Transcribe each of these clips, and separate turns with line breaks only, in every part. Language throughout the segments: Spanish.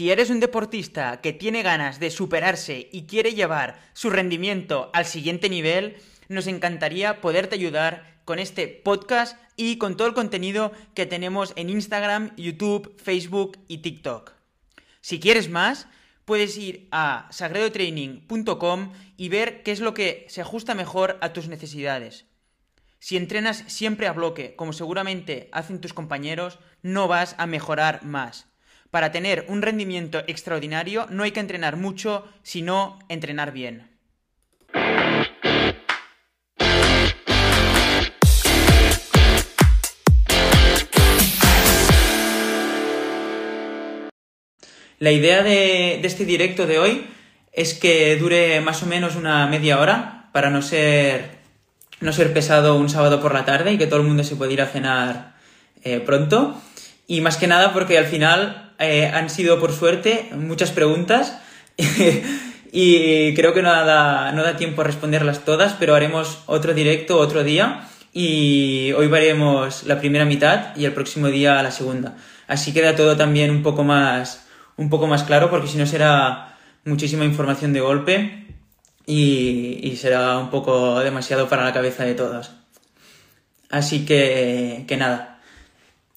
Si eres un deportista que tiene ganas de superarse y quiere llevar su rendimiento al siguiente nivel, nos encantaría poderte ayudar con este podcast y con todo el contenido que tenemos en Instagram, YouTube, Facebook y TikTok. Si quieres más, puedes ir a sagredotraining.com y ver qué es lo que se ajusta mejor a tus necesidades. Si entrenas siempre a bloque, como seguramente hacen tus compañeros, no vas a mejorar más. Para tener un rendimiento extraordinario no hay que entrenar mucho, sino entrenar bien. La idea de, este directo de hoy es que dure más o menos una media hora para no ser, no ser pesado un sábado por la tarde y que todo el mundo se pueda ir a cenar eh, pronto. Y más que nada porque al final eh, han sido, por suerte, muchas preguntas y creo que no da, no da tiempo a responderlas todas, pero haremos otro directo otro día y hoy veremos la primera mitad y el próximo día la segunda. Así queda todo también un poco más, un poco más claro porque si no será muchísima información de golpe y, será un poco demasiado para la cabeza de todos. Así que, que nada.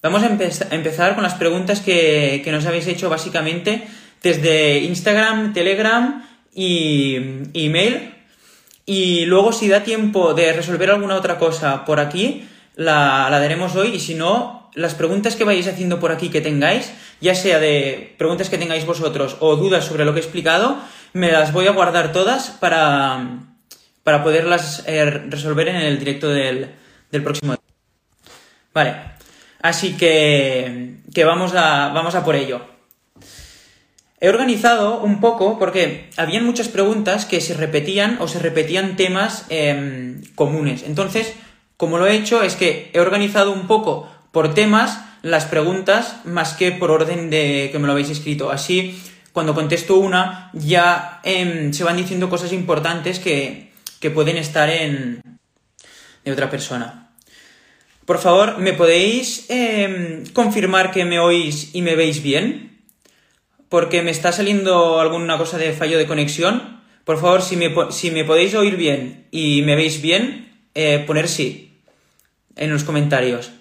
Vamos a, empezar con las preguntas que, nos habéis hecho básicamente desde Instagram, Telegram y email. Y luego si da tiempo de resolver alguna otra cosa por aquí, la, la daremos hoy y si no, las preguntas que vayáis haciendo por aquí que tengáis, ya sea de preguntas que tengáis vosotros o dudas sobre lo que he explicado, me las voy a guardar todas para, para poderlas eh, resolver en el directo del, del próximo. Vale, así que, que vamos, a, vamos a por ello. He organizado un poco porque habían muchas preguntas que se repetían o se repetían temas em, comunes. Entonces, como lo he hecho es que he organizado un poco por temas las preguntas más que por orden de que me lo habéis escrito. Así, cuando contesto una, ya em, se van diciendo cosas importantes que, pueden estar en de otra persona. Por favor, ¿me podéis em, confirmar que me oís y me veis bien? Porque me está saliendo alguna cosa de fallo de conexión. Por favor, si me, si me podéis oír bien y me veis bien, eh, poner sí en los comentarios.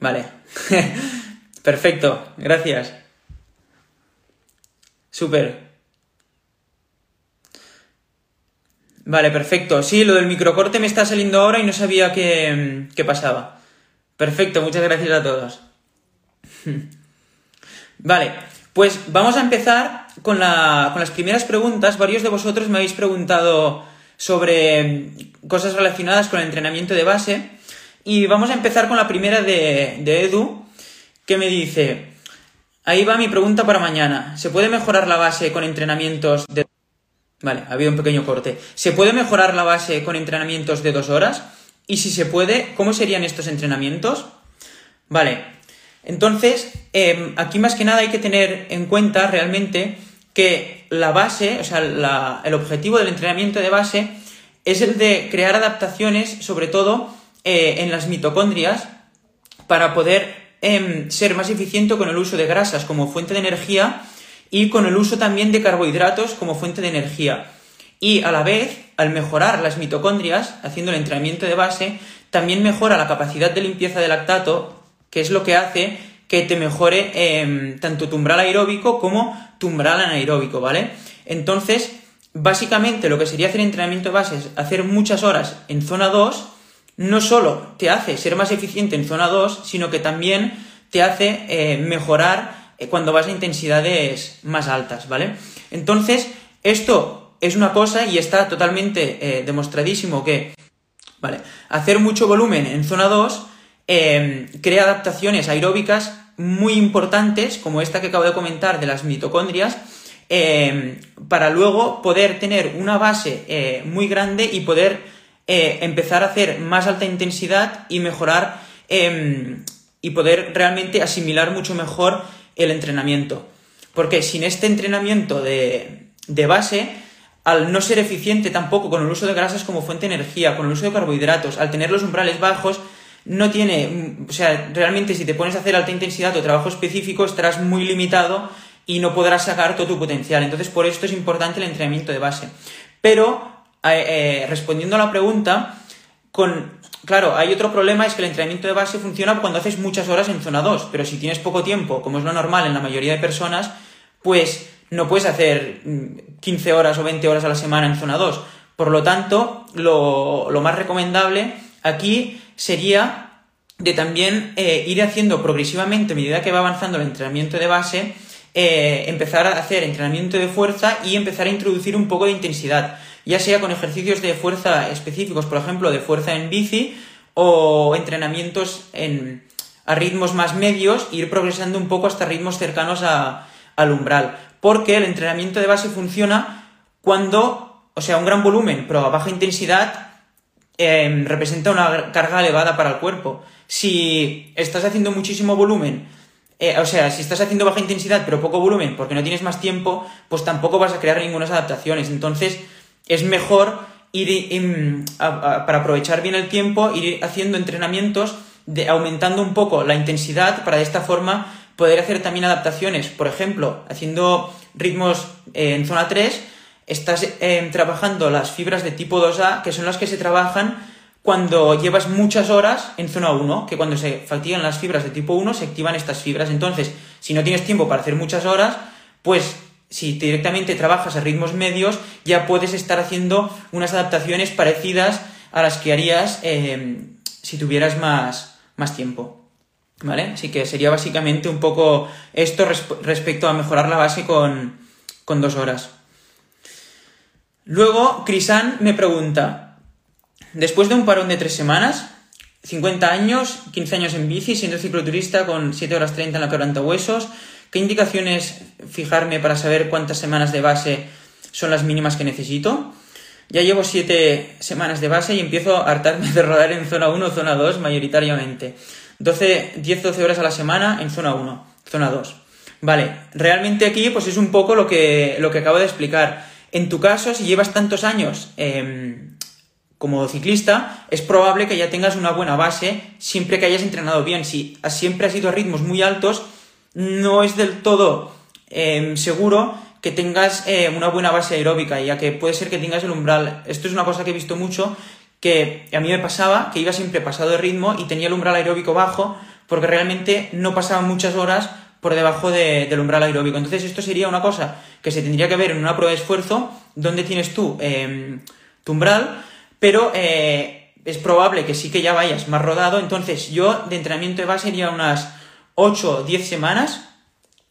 Vale. Perfecto, gracias. Súper. Vale, perfecto. Sí, lo del microcorte me está saliendo ahora y no sabía qué, qué pasaba. Perfecto, muchas gracias a todos. Vale, pues vamos a empezar con, la, con las primeras preguntas. Varios de vosotros me habéis preguntado sobre cosas relacionadas con el entrenamiento de base. Y vamos a empezar con la primera de, Edu, que me dice, ahí va mi pregunta para mañana, ¿se puede mejorar la base con entrenamientos de... Vale, ha habido un pequeño corte. ¿Se puede mejorar la base con entrenamientos de dos horas? Y si se puede, ¿cómo serían estos entrenamientos? Vale, entonces, em, aquí más que nada hay que tener en cuenta realmente que la base, o sea, el objetivo del entrenamiento de base es el de crear adaptaciones, sobre todo eh, en las mitocondrias para poder em, ser más eficiente con el uso de grasas como fuente de energía y con el uso también de carbohidratos como fuente de energía. Y a la vez, al mejorar las mitocondrias, haciendo el entrenamiento de base, también mejora la capacidad de limpieza del lactato, que es lo que hace que te mejore em, tanto tu umbral aeróbico como tu umbral anaeróbico, ¿vale? Entonces, básicamente lo que sería hacer entrenamiento de base es hacer muchas horas en zona 2 no solo te hace ser más eficiente en zona 2, sino que también te hace eh, mejorar eh, cuando vas a intensidades más altas, ¿vale? Entonces, esto es una cosa y está totalmente eh, demostradísimo que, ¿vale? Hacer mucho volumen en zona 2 crea adaptaciones aeróbicas muy importantes, como esta que acabo de comentar de las mitocondrias, para luego poder tener una base muy grande y poder eh, empezar a hacer más alta intensidad y mejorar em, y poder realmente asimilar mucho mejor el entrenamiento. Porque sin este entrenamiento de, base, al no ser eficiente tampoco con el uso de grasas como fuente de energía, con el uso de carbohidratos, al tener los umbrales bajos, no tiene, mm, o sea, realmente si te pones a hacer alta intensidad o trabajo específico estarás muy limitado y no podrás sacar todo tu potencial. Entonces, por esto es importante el entrenamiento de base. Pero, eh, respondiendo a la pregunta, con, claro, hay otro problema, es que el entrenamiento de base funciona cuando haces muchas horas en zona 2, pero si tienes poco tiempo, como es lo normal en la mayoría de personas, pues no puedes hacer 15 mm, horas o 20 horas a la semana en zona 2. Por lo tanto, lo, más recomendable aquí sería de también eh, ir haciendo progresivamente, a medida que va avanzando el entrenamiento de base, eh, empezar a hacer entrenamiento de fuerza y empezar a introducir un poco de intensidad, ya sea con ejercicios de fuerza específicos, por ejemplo, de fuerza en bici o entrenamientos en, a ritmos más medios, ir progresando un poco hasta ritmos cercanos al umbral porque el entrenamiento de base funciona cuando, o sea, un gran volumen, pero a baja intensidad, em, representa una carga elevada para el cuerpo. Si estás haciendo muchísimo volumen, eh, o sea, si estás haciendo baja intensidad pero poco volumen porque no tienes más tiempo, pues tampoco vas a crear ninguna adaptaciones. Entonces, es mejor ir, para aprovechar bien el tiempo, ir haciendo entrenamientos de, aumentando un poco la intensidad para de esta forma poder hacer también adaptaciones. Por ejemplo, haciendo ritmos eh, en zona 3, estás eh, trabajando las fibras de tipo 2A, que son las que se trabajan cuando llevas muchas horas en zona 1, que cuando se fatigan las fibras de tipo 1 se activan estas fibras. Entonces, si no tienes tiempo para hacer muchas horas, pues si directamente trabajas a ritmos medios, ya puedes estar haciendo unas adaptaciones parecidas a las que harías eh, si tuvieras más, más tiempo. ¿Vale? Así que sería básicamente un poco esto respecto a mejorar la base con, dos horas. Luego, Crisan me pregunta, después de un parón de tres semanas, 50 años, 15 años en bici, siendo cicloturista con 7 horas 30 en la huesos, ¿qué indicaciones fijarme para saber cuántas semanas de base son las mínimas que necesito? Ya llevo 7 semanas de base y empiezo a hartarme de rodar en zona 1 o zona 2 mayoritariamente. 12, 10-12 horas a la semana en zona 1, zona 2. Vale, realmente aquí pues es un poco lo que, lo que acabo de explicar. En tu caso, si llevas tantos años em, como ciclista, es probable que ya tengas una buena base siempre que hayas entrenado bien. Si siempre has ido a ritmos muy altos, no es del todo em, seguro que tengas eh, una buena base aeróbica, ya que puede ser que tengas el umbral. Esto es una cosa que he visto mucho que a mí me pasaba que iba siempre pasado de ritmo y tenía el umbral aeróbico bajo porque realmente no pasaba muchas horas por debajo del umbral aeróbico. Entonces esto sería una cosa que se tendría que ver en una prueba de esfuerzo donde tienes tú em, tu umbral, pero eh, es probable que sí que ya vayas más rodado. Entonces yo de entrenamiento de base sería unas 8 o 10 semanas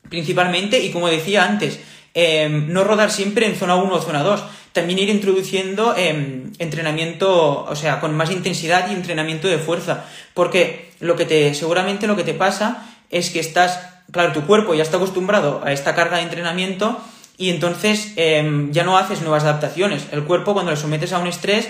principalmente y como decía antes, em, no rodar siempre en zona 1 o zona 2 también ir introduciendo em, entrenamiento, o sea, con más intensidad y entrenamiento de fuerza. Porque lo que te, seguramente lo que te pasa es que estás, claro, tu cuerpo ya está acostumbrado a esta carga de entrenamiento y entonces em, ya no haces nuevas adaptaciones. El cuerpo cuando le sometes a un estrés,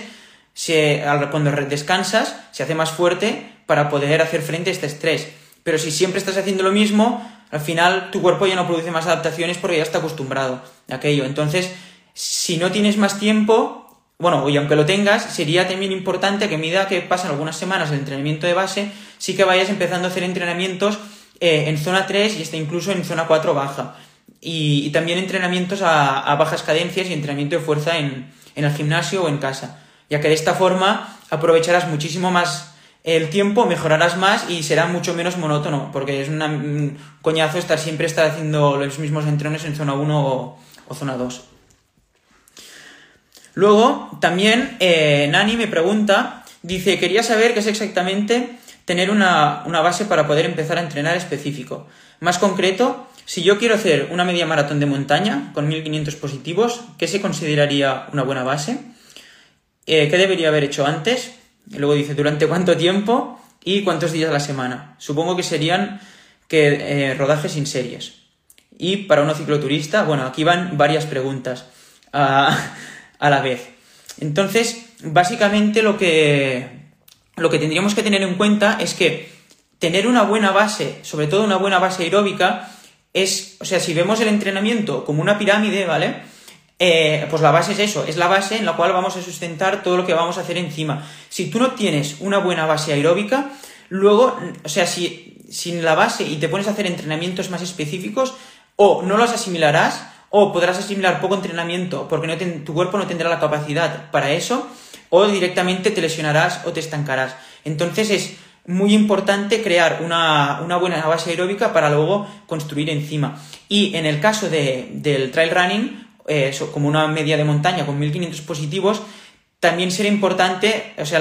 se, cuando descansas, se hace más fuerte para poder hacer frente a este estrés. Pero si siempre estás haciendo lo mismo, al final tu cuerpo ya no produce más adaptaciones porque ya está acostumbrado a aquello. Entonces, si no tienes más tiempo, bueno, y aunque lo tengas, sería también importante que a medida que pasan algunas semanas el entrenamiento de base, sí que vayas empezando a hacer entrenamientos eh, en zona 3 y hasta incluso en zona 4 baja. Y, también entrenamientos a, bajas cadencias y entrenamiento de fuerza en, en el gimnasio o en casa, ya que de esta forma aprovecharás muchísimo más el tiempo, mejorarás más y será mucho menos monótono, porque es un coñazo estar siempre estar haciendo los mismos entrenos en zona 1 o, zona 2. Luego, también eh, Nani me pregunta, dice, quería saber qué es exactamente tener una, base para poder empezar a entrenar específico. Más concreto, si yo quiero hacer una media maratón de montaña con 1500 positivos, ¿qué se consideraría una buena base? Eh, ¿Qué debería haber hecho antes? Luego dice, ¿durante cuánto tiempo? ¿Y cuántos días a la semana? Supongo que serían que, eh, rodajes sin series. Y para un cicloturista, bueno, aquí van varias preguntas. Ah, a la vez. Entonces, básicamente lo que, lo que tendríamos que tener en cuenta es que tener una buena base, sobre todo una buena base aeróbica, es, o sea, si vemos el entrenamiento como una pirámide, ¿vale? Eh, pues la base es eso, es la base en la cual vamos a sustentar todo lo que vamos a hacer encima. Si tú no tienes una buena base aeróbica, luego, o sea, si sin la base y te pones a hacer entrenamientos más específicos, o no los asimilarás, o podrás asimilar poco entrenamiento porque no tu cuerpo no tendrá la capacidad para eso, o directamente te lesionarás o te estancarás. Entonces es muy importante crear una, buena base aeróbica para luego construir encima. Y en el caso del trail running, eh, como una media de montaña con 1500 positivos, también será importante, o sea,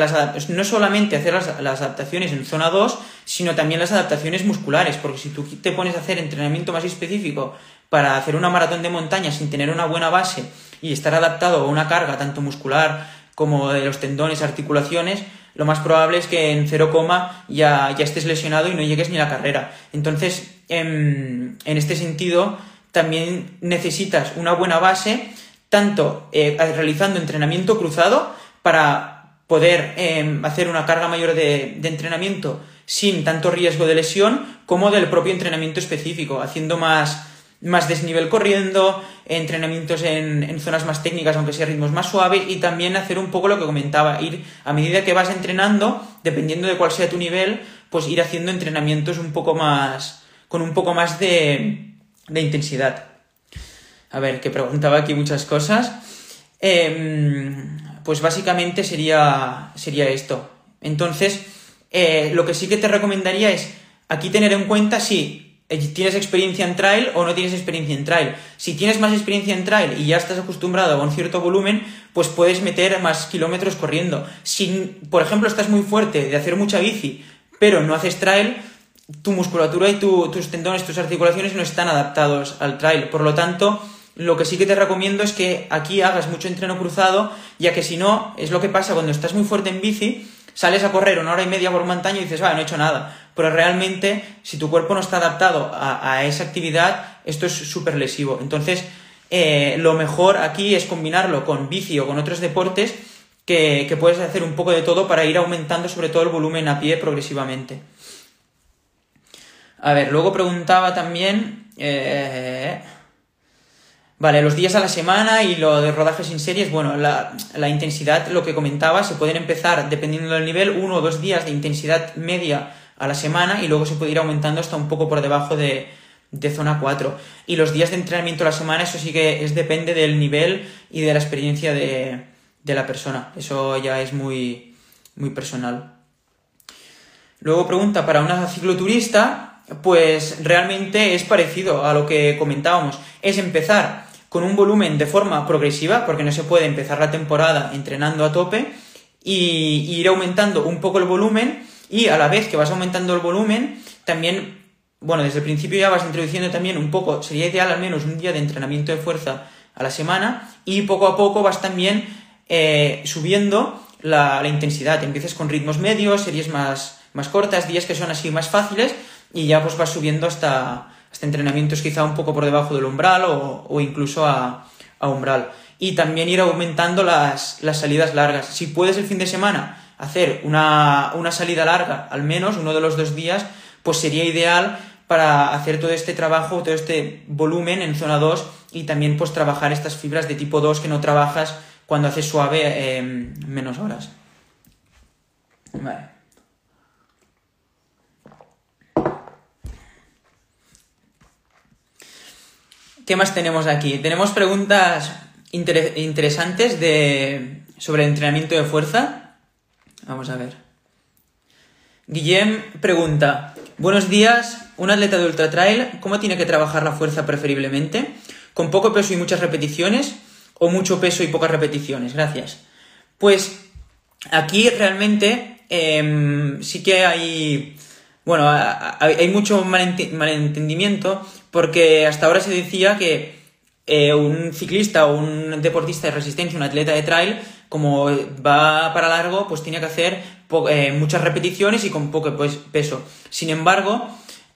no solamente hacer las, las, adaptaciones en zona 2, sino también las adaptaciones musculares, porque si tú te pones a hacer entrenamiento más específico para hacer una maratón de montaña sin tener una buena base y estar adaptado a una carga tanto muscular como de los tendones, articulaciones, lo más probable es que en 0, ya, ya estés lesionado y no llegues ni a la carrera. Entonces, en, este sentido, también necesitas una buena base, tanto eh, realizando entrenamiento cruzado para poder em, hacer una carga mayor de, de entrenamiento sin tanto riesgo de lesión, como del propio entrenamiento específico, haciendo más más desnivel corriendo, entrenamientos en, zonas más técnicas, aunque sea ritmos más suaves, y también hacer un poco lo que comentaba, ir a medida que vas entrenando, dependiendo de cuál sea tu nivel, pues ir haciendo entrenamientos un poco más, con un poco más de, de intensidad. A ver, que preguntaba aquí muchas cosas. Em, pues básicamente sería, sería esto. Entonces, eh, lo que sí que te recomendaría es aquí tener en cuenta si eh, tienes experiencia en trail o no tienes experiencia en trail. Si tienes más experiencia en trail y ya estás acostumbrado a un cierto volumen, pues puedes meter más kilómetros corriendo. Si, por ejemplo, estás muy fuerte de hacer mucha bici, pero no haces trail, tu musculatura y tus tendones, tus articulaciones no están adaptados al trail. Por lo tanto, lo que sí que te recomiendo es que aquí hagas mucho entreno cruzado, ya que si no, es lo que pasa cuando estás muy fuerte en bici, sales a correr una hora y media por montaña y dices, va, no he hecho nada pero realmente si tu cuerpo no está adaptado a, esa actividad, esto es súper lesivo. Entonces, eh, lo mejor aquí es combinarlo con bici o con otros deportes que, puedes hacer un poco de todo para ir aumentando sobre todo el volumen a pie progresivamente. A ver, luego preguntaba también... Eh, vale, los días a la semana y lo de rodajes sin series, bueno, la, la, intensidad, lo que comentaba, se pueden empezar, dependiendo del nivel, uno o dos días de intensidad media a la semana y luego se puede ir aumentando hasta un poco por debajo de, zona 4. Y los días de entrenamiento a la semana, eso sí que es depende del nivel y de la experiencia de, la persona. Eso ya es muy, muy personal. Luego pregunta, para una cicloturista, pues realmente es parecido a lo que comentábamos. Es empezar con un volumen de forma progresiva, porque no se puede empezar la temporada entrenando a tope, y ir aumentando un poco el volumen y a la vez que vas aumentando el volumen, también, bueno, desde el principio ya vas introduciendo también un poco, sería ideal al menos un día de entrenamiento de fuerza a la semana y poco a poco vas también eh, subiendo la, intensidad. Empiezas con ritmos medios, series más, más cortas, días que son así más fáciles y ya pues vas subiendo hasta, hasta entrenamientos quizá un poco por debajo del umbral o, incluso a, umbral. Y también ir aumentando las, las salidas largas. Si puedes el fin de semana hacer una, salida larga, al menos uno de los dos días, pues sería ideal para hacer todo este trabajo, todo este volumen en zona 2 y también pues trabajar estas fibras de tipo 2 que no trabajas cuando haces suave em, menos horas. Vale. ¿Qué más tenemos aquí? Tenemos preguntas interesantes de, sobre entrenamiento de fuerza. Vamos a ver. Guillem pregunta, buenos días, un atleta de ultra trail, ¿cómo tiene que trabajar la fuerza preferiblemente? ¿Con poco peso y muchas repeticiones? ¿O mucho peso y pocas repeticiones? Gracias. Pues aquí realmente em, sí que hay, bueno, hay mucho malentendimiento porque hasta ahora se decía que eh, un ciclista o un deportista de resistencia, un atleta de trail, como va para largo, pues tiene que hacer eh, muchas repeticiones y con poco pues, peso. Sin embargo,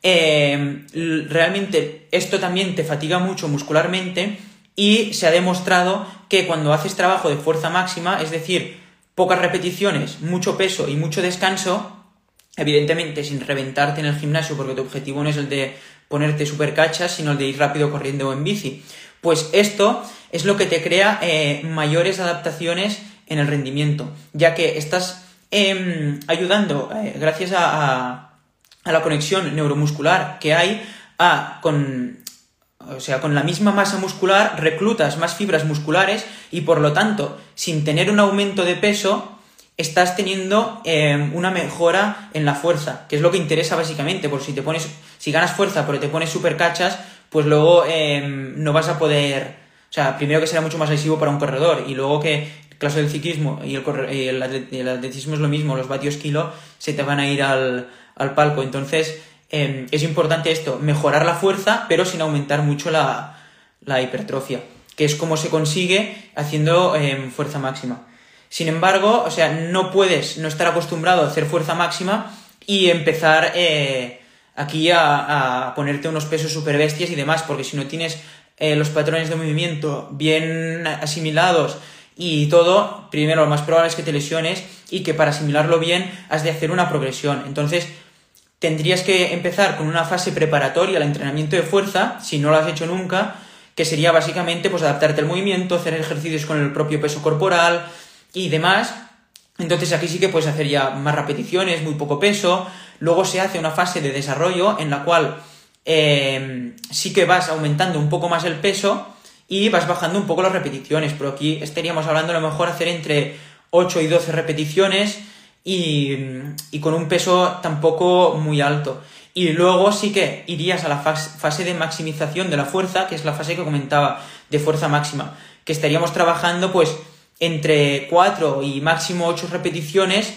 eh, realmente esto también te fatiga mucho muscularmente y se ha demostrado que cuando haces trabajo de fuerza máxima, es decir, pocas repeticiones, mucho peso y mucho descanso, evidentemente sin reventarte en el gimnasio porque tu objetivo no es el de ponerte super cachas, sino el de ir rápido corriendo o en bici. Pues esto es lo que te crea eh, mayores adaptaciones en el rendimiento, ya que estás em, ayudando, eh, gracias a, a, la conexión neuromuscular que hay, a con, o sea, con la misma masa muscular reclutas más fibras musculares y por lo tanto, sin tener un aumento de peso, estás teniendo em, una mejora en la fuerza, que es lo que interesa básicamente, por si te pones, si ganas fuerza pero te pones super cachas, pues luego em, no vas a poder, o sea, primero que será mucho más agresivo para un corredor y luego que el caso del ciclismo y el, el, atletismo es lo mismo, los vatios kilo se te van a ir al, al palco, entonces em, es importante esto, mejorar la fuerza pero sin aumentar mucho la, la hipertrofia, que es como se consigue haciendo fuerza máxima. Sin embargo, o sea, no puedes no estar acostumbrado a hacer fuerza máxima y empezar eh, aquí a, ponerte unos pesos super bestias y demás, porque si no tienes eh, los patrones de movimiento bien asimilados y todo, primero lo más probable es que te lesiones y que para asimilarlo bien has de hacer una progresión. Entonces, tendrías que empezar con una fase preparatoria al entrenamiento de fuerza, si no lo has hecho nunca, que sería básicamente pues adaptarte al movimiento, hacer ejercicios con el propio peso corporal, y demás. Entonces aquí sí que puedes hacer ya más repeticiones, muy poco peso. Luego se hace una fase de desarrollo en la cual eh, sí que vas aumentando un poco más el peso y vas bajando un poco las repeticiones. Pero aquí estaríamos hablando a lo mejor hacer entre 8 y 12 repeticiones y, y con un peso tampoco muy alto. Y luego sí que irías a la fase de maximización de la fuerza, que es la fase que comentaba, de fuerza máxima, que estaríamos trabajando pues entre 4 y máximo 8 repeticiones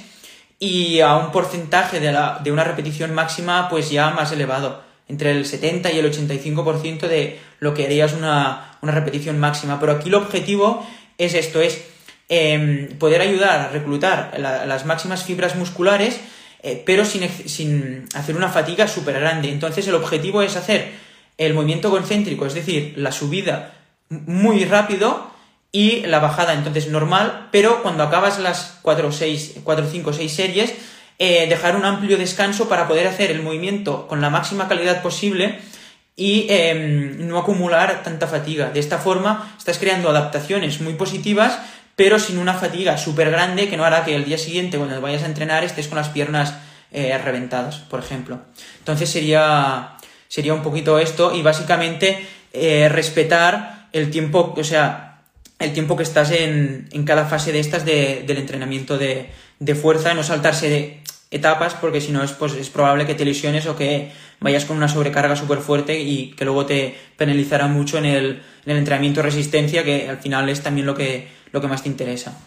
y a un porcentaje de, la, de una repetición máxima pues ya más elevado, entre el 70 y el 85% de lo que harías una, una, repetición máxima. Pero aquí el objetivo es esto, es em, poder ayudar a reclutar las máximas fibras musculares, eh, pero sin, sin hacer una fatiga súper grande. Entonces el objetivo es hacer el movimiento concéntrico, es decir, la subida muy rápido, y la bajada entonces normal, pero cuando acabas las 4, 6, 4 5, 6 series, eh, dejar un amplio descanso para poder hacer el movimiento con la máxima calidad posible y em, no acumular tanta fatiga. De esta forma estás creando adaptaciones muy positivas, pero sin una fatiga súper grande que no hará que el día siguiente, cuando vayas a entrenar, estés con las piernas eh, reventadas, por ejemplo. Entonces sería, sería un poquito esto y básicamente eh, respetar el tiempo, o sea, el tiempo que estás en, en cada fase de estas de, del entrenamiento de, de, fuerza, no saltarse de etapas, porque si no es, pues, es probable que te lesiones o que vayas con una sobrecarga súper fuerte y que luego te penalizará mucho en el, en el entrenamiento de resistencia, que al final es también lo que, lo que más te interesa.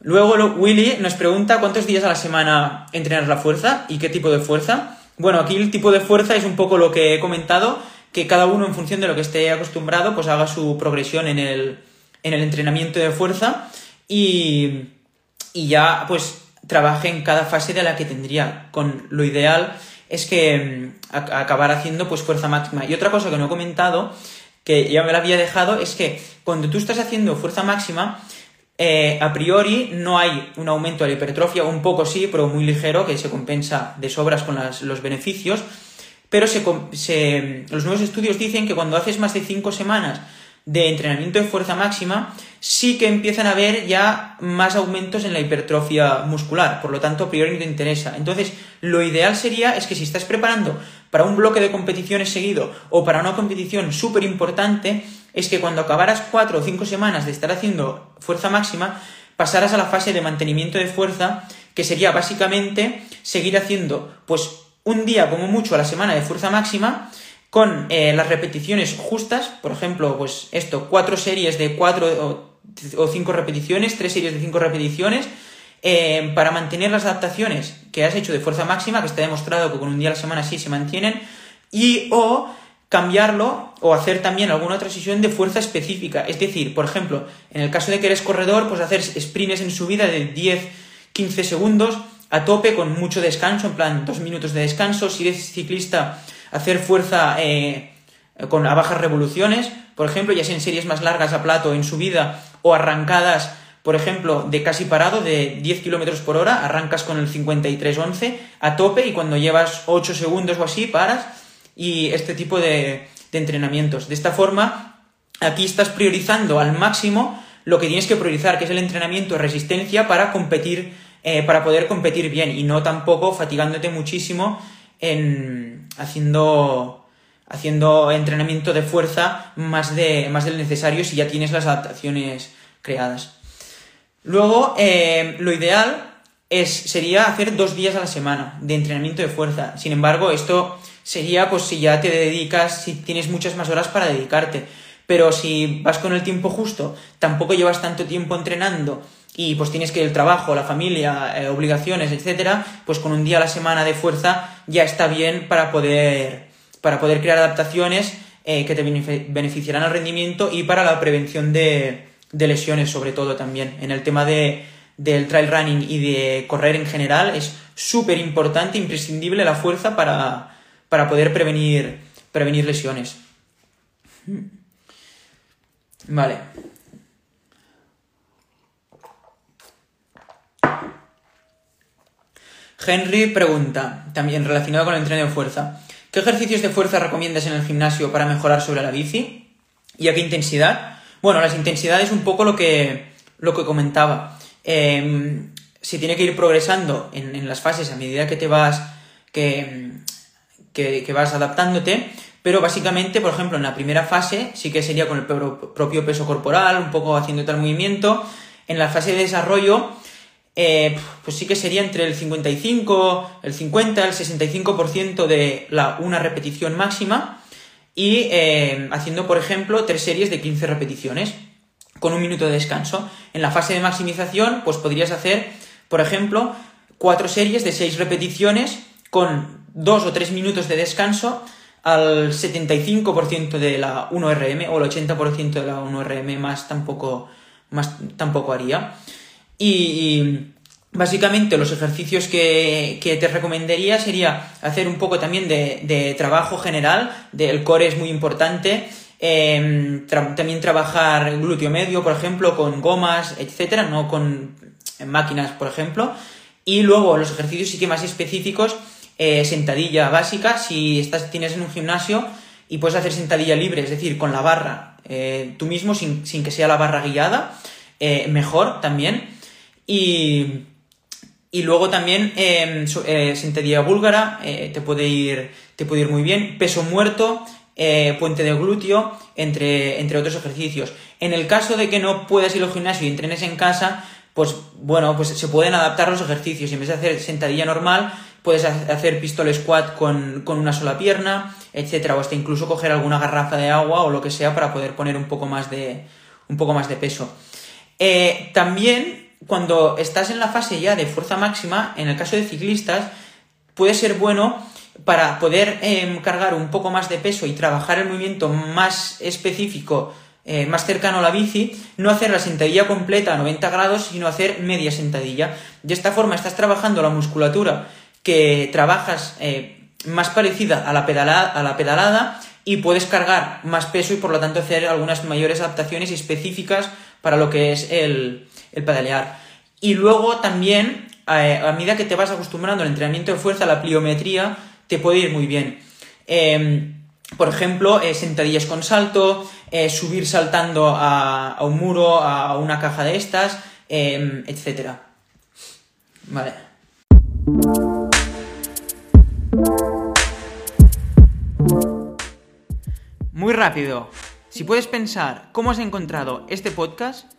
Luego Willy nos pregunta cuántos días a la semana entrenas la fuerza y qué tipo de fuerza. Bueno, aquí el tipo de fuerza es un poco lo que he comentado, que cada uno en función de lo que esté acostumbrado, pues haga su progresión en el, en el entrenamiento de fuerza y, y ya pues trabaje en cada fase de la que tendría. Con lo ideal es que mm, acabar haciendo pues fuerza máxima. Y otra cosa que no he comentado, que ya me la había dejado, es que cuando tú estás haciendo fuerza máxima, eh, a priori no hay un aumento de la hipertrofia, un poco sí, pero muy ligero, que se compensa de sobras con los beneficios. Pero se, se, los nuevos estudios dicen que cuando haces más de 5 semanas de entrenamiento de fuerza máxima, sí que empiezan a haber ya más aumentos en la hipertrofia muscular, por lo tanto a priori no te interesa. Entonces, lo ideal sería es que si estás preparando para un bloque de competiciones seguido o para una competición súper importante, es que cuando acabaras cuatro o cinco semanas de estar haciendo fuerza máxima, pasaras a la fase de mantenimiento de fuerza, que sería básicamente seguir haciendo pues un día como mucho a la semana de fuerza máxima, con eh, las repeticiones justas, por ejemplo, pues esto, cuatro series de cuatro o, cinco repeticiones, tres series de cinco repeticiones, eh, para mantener las adaptaciones que has hecho de fuerza máxima, que está demostrado que con un día a la semana sí se mantienen, y o cambiarlo o hacer también alguna otra sesión de fuerza específica. Es decir, por ejemplo, en el caso de que eres corredor, pues hacer sprints en subida de 10-15 segundos a tope con mucho descanso, en plan dos minutos de descanso. Si eres ciclista, hacer fuerza eh, con a bajas revoluciones, por ejemplo, ya sea en series más largas a plato en subida o arrancadas, por ejemplo, de casi parado, de 10 km por hora, arrancas con el 53-11 a tope y cuando llevas 8 segundos o así paras y este tipo de, de entrenamientos. De esta forma aquí estás priorizando al máximo lo que tienes que priorizar, que es el entrenamiento de resistencia para competir, eh, para poder competir bien y no tampoco fatigándote muchísimo en haciendo, haciendo entrenamiento de fuerza más, de, más del necesario si ya tienes las adaptaciones creadas. Luego, eh, lo ideal es, sería hacer dos días a la semana de entrenamiento de fuerza. Sin embargo, esto sería pues si ya te dedicas, si tienes muchas más horas para dedicarte. Pero si vas con el tiempo justo, tampoco llevas tanto tiempo entrenando y pues tienes que el trabajo, la familia, eh, obligaciones, etcétera, pues con un día a la semana de fuerza ya está bien para poder, para poder crear adaptaciones eh, que te beneficiarán al rendimiento y para la prevención de, de lesiones, sobre todo también. En el tema de, del trail running y de correr en general, es súper importante, imprescindible la fuerza para, para poder prevenir, prevenir lesiones. Vale. Henry pregunta, también relacionado con el entreno de fuerza, ¿qué ejercicios de fuerza recomiendas en el gimnasio para mejorar sobre la bici? ¿Y a qué intensidad? Bueno, las intensidades un poco lo que, lo que comentaba. Em, se tiene que ir progresando en, las fases a medida que te vas, que, que, vas adaptándote, pero básicamente, por ejemplo, en la primera fase sí que sería con el propio peso corporal, un poco haciendo tal movimiento. En la fase de desarrollo, eh, pues sí que sería entre el 55, el 50, el 65% de la una repetición máxima y eh, haciendo, por ejemplo, tres series de 15 repeticiones con un minuto de descanso. En la fase de maximización, pues podrías hacer, por ejemplo, cuatro series de seis repeticiones con dos o tres minutos de descanso al 75% de la 1RM o el 80% de la 1RM más tampoco, más tampoco haría. Y Básicamente los ejercicios que, te recomendaría sería hacer un poco también de, trabajo general, del core es muy importante, em, también trabajar glúteo medio, por ejemplo, con gomas, etcétera, no con máquinas, por ejemplo, y luego los ejercicios sí que más específicos, eh, sentadilla básica, si estás, tienes en un gimnasio y puedes hacer sentadilla libre, es decir, con la barra, eh, tú mismo, sin, sin, que sea la barra guiada, eh, mejor también, y y luego también eh, eh, sentadilla búlgara, eh, te, puede ir, te puede ir muy bien. Peso muerto, eh, puente de glúteo, entre, entre otros ejercicios. En el caso de que no puedas ir al gimnasio y entrenes en casa, pues bueno, pues se pueden adaptar los ejercicios. En vez de hacer sentadilla normal, puedes hacer pistol squat con, con una sola pierna, etcétera, o hasta incluso coger alguna garrafa de agua o lo que sea para poder poner un poco más de, un poco más de peso. también cuando estás en la fase ya de fuerza máxima, en el caso de ciclistas, puede ser bueno para poder em, cargar un poco más de peso y trabajar el movimiento más específico, eh, más cercano a la bici, no hacer la sentadilla completa a 90 grados, sino hacer media sentadilla. De esta forma estás trabajando la musculatura que trabajas eh, más parecida a la, pedalada, a la pedalada y puedes cargar más peso y por lo tanto hacer algunas mayores adaptaciones específicas para lo que es el, el pedalear. Y luego también, eh, a medida que te vas acostumbrando al entrenamiento de fuerza, la pliometría te puede ir muy bien. Em, por ejemplo, eh, sentadillas con salto, eh, subir saltando a, a, un muro, a una caja de estas, em, etc. Vale. Muy rápido. Si puedes pensar cómo has encontrado este podcast,